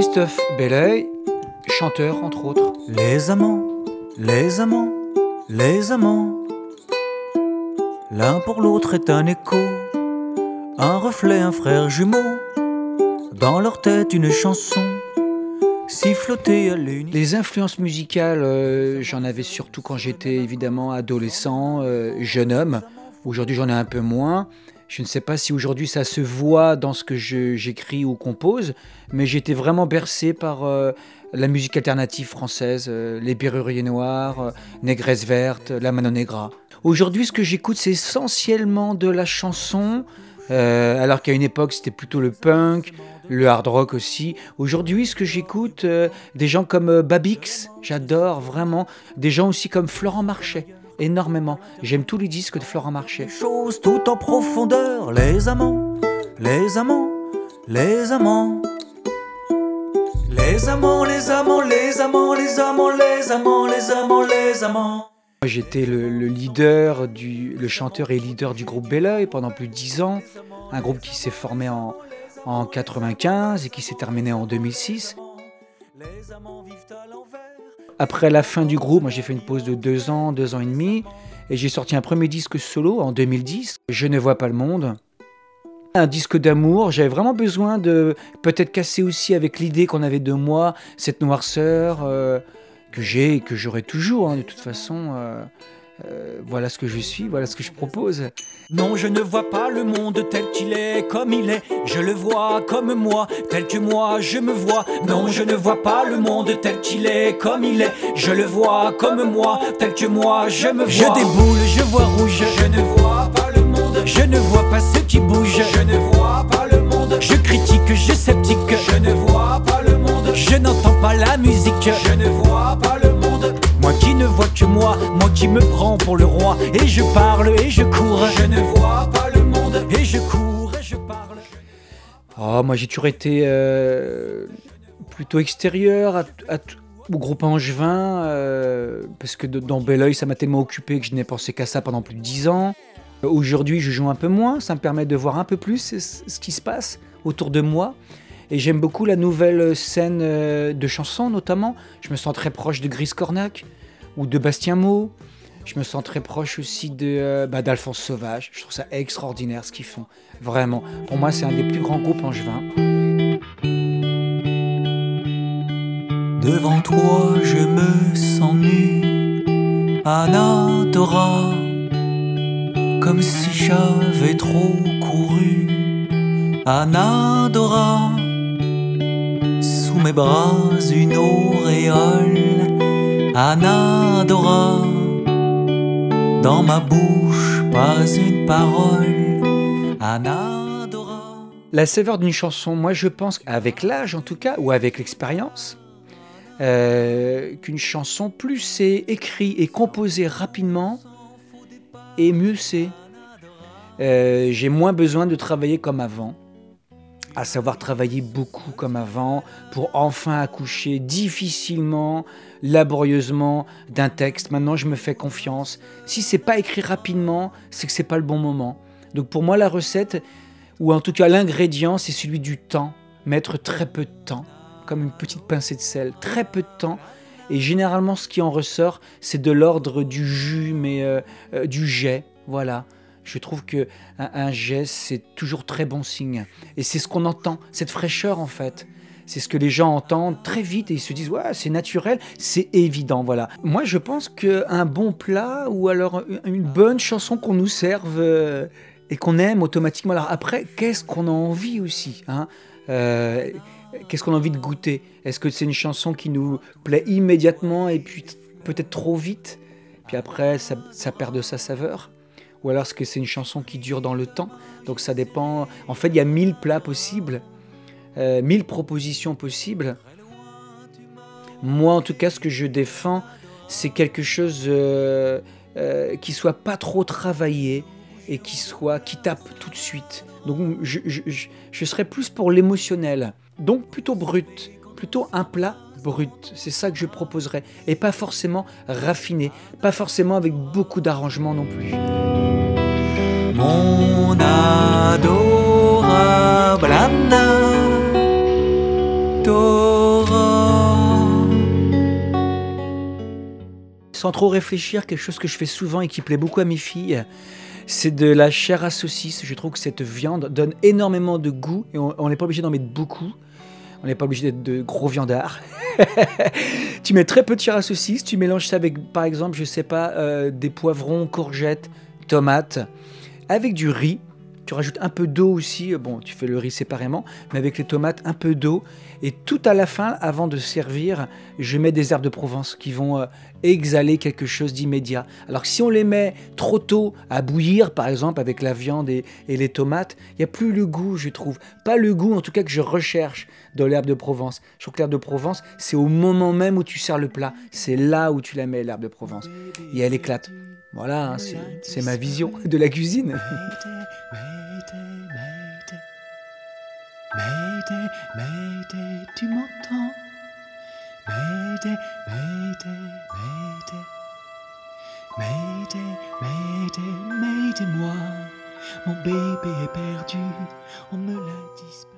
Christophe Belleuil, chanteur entre autres. Les amants, les amants, les amants. L'un pour l'autre est un écho, un reflet, un frère jumeau. Dans leur tête, une chanson sifflotée à l'unisson. Les influences musicales, euh, j'en avais surtout quand j'étais évidemment adolescent, euh, jeune homme. Aujourd'hui, j'en ai un peu moins. Je ne sais pas si aujourd'hui ça se voit dans ce que j'écris ou compose, mais j'étais vraiment bercé par euh, la musique alternative française, euh, les Berruriers Noirs, euh, Négresse Verte, la Mano Negra. Aujourd'hui, ce que j'écoute, c'est essentiellement de la chanson, euh, alors qu'à une époque, c'était plutôt le punk, le hard rock aussi. Aujourd'hui, ce que j'écoute, des gens comme Babix, j'adore vraiment. Des gens aussi comme Florent Marchais, énormément. J'aime tous les disques de Florent Marchais. Les choses tout en profondeur, les amants, les amants, les amants. Les amants, les amants, les amants, les amants, les amants, les amants, les amants. Moi, J'étais le, le leader, du, le chanteur et leader du groupe Belleuil pendant plus de 10 ans. Un groupe qui s'est formé en, en 95 et qui s'est terminé en 2006. Après la fin du groupe, j'ai fait une pause de deux ans, deux ans et demi, et j'ai sorti un premier disque solo en 2010, Je ne vois pas le monde. Un disque d'amour, j'avais vraiment besoin de peut-être casser aussi avec l'idée qu'on avait de moi, cette noirceur euh, que j'ai et que j'aurai toujours, hein, de toute façon. euh, euh, voilà ce que je suis, voilà ce que je propose. Non, je ne vois pas le monde tel qu'il est, comme il est. Je le vois comme moi, tel que moi je me vois. Non, je ne vois pas le monde tel qu'il est, comme il est. Je le vois comme moi, tel que moi je me vois. Je déboule, je vois rouge. Je ne vois pas le monde. Je ne vois pas ce qui bouge. Je ne vois pas le monde. Je critique, je sceptique. Je ne vois pas le monde. Je n'entends pas la musique. Je ne vois moi, moi qui me prends pour le roi. Et je parle et je cours. Je ne vois pas le monde. Et je cours et je parle. Oh, moi, j'ai toujours été euh, plutôt extérieur au groupe Angevin, euh, parce que dans Belleuil, ça m'a tellement occupé que je n'ai pensé qu'à ça pendant plus de dix ans. Aujourd'hui, je joue un peu moins, ça me permet de voir un peu plus ce, ce qui se passe autour de moi. Et j'aime beaucoup la nouvelle scène euh, de chansons, notamment. Je me sens très proche de Gris Cornac ou de Bastien Mau. Je me sens très proche aussi de euh, bah, d'Alphonse Sauvage. Je trouve ça extraordinaire ce qu'ils font. Vraiment. Pour moi, c'est un des plus grands groupes angevins. Devant toi, je me sens nu, Anadora, comme si j'avais trop couru. Anadora, sous mes bras une auréole. Anadora, dans ma bouche pas une parole. Anadora. La saveur d'une chanson, moi je pense, avec l'âge en tout cas, ou avec l'expérience, euh, qu'une chanson, plus c'est écrit et composé rapidement, et mieux c'est. Euh, J'ai moins besoin de travailler comme avant, à savoir travailler beaucoup comme avant, pour enfin accoucher difficilement, laborieusement d'un texte. Maintenant je me fais confiance. Si c'est pas écrit rapidement, c'est que c'est pas le bon moment. Donc pour moi la recette, ou en tout cas l'ingrédient, c'est celui du temps. Mettre très peu de temps, comme une petite pincée de sel, très peu de temps. Et généralement, ce qui en ressort, c'est de l'ordre du jus, mais euh, euh, du jet. Voilà. Je trouve que un, jet, c'est toujours très bon signe. Et c'est ce qu'on entend, cette fraîcheur en fait. C'est ce que les gens entendent très vite et ils se disent ouais c'est naturel, c'est évident voilà. Moi je pense qu'un bon plat ou alors une bonne chanson qu'on nous serve euh, et qu'on aime automatiquement. Alors après qu'est-ce qu'on a envie aussi hein Euh, Qu'est-ce qu'on a envie de goûter? Est-ce que c'est une chanson qui nous plaît immédiatement et puis peut-être trop vite? Puis après ça perd de sa saveur Ou alors est-ce que c'est une chanson qui dure dans le temps? Donc ça dépend. En fait il y a mille plats possibles euh, mille propositions possibles. Moi, en tout cas, ce que je défends, c'est quelque chose euh, euh, qui soit pas trop travaillé et qui soit qui tape tout de suite. Donc, je, je, serais plus pour l'émotionnel. Donc, plutôt brut, plutôt un plat brut. C'est ça que je proposerais. Et pas forcément raffiné, pas forcément avec beaucoup d'arrangements non plus. Mon adorable Sans trop réfléchir, quelque chose que je fais souvent et qui plaît beaucoup à mes filles, c'est de la chair à saucisse. Je trouve que cette viande donne énormément de goût et on n'est pas obligé d'en mettre beaucoup. On n'est pas obligé d'être de gros viandards. tu mets très peu de chair à saucisse, tu mélanges ça avec, par exemple, je sais pas, euh, des poivrons, courgettes, tomates, avec du riz. Tu rajoutes un peu d'eau aussi. Bon, tu fais le riz séparément, mais avec les tomates, un peu d'eau. Et tout à la fin, avant de servir, je mets des herbes de Provence qui vont euh, exhaler quelque chose d'immédiat. Alors que si on les met trop tôt à bouillir, par exemple, avec la viande et, les tomates, il n'y a plus le goût, je trouve. Pas le goût, en tout cas, que je recherche dans l'herbe de Provence. Je trouve que l'herbe de Provence, c'est au moment même où tu sers le plat. C'est là où tu la mets, l'herbe de Provence. Et elle éclate. Voilà, hein, c'est ma vision de la cuisine. Mayday, tu m'entends? Mayday, Mayday, Mayday. Mayday, Mayday, Mayday, moi. Mon bébé est perdu, on me l'a disparu.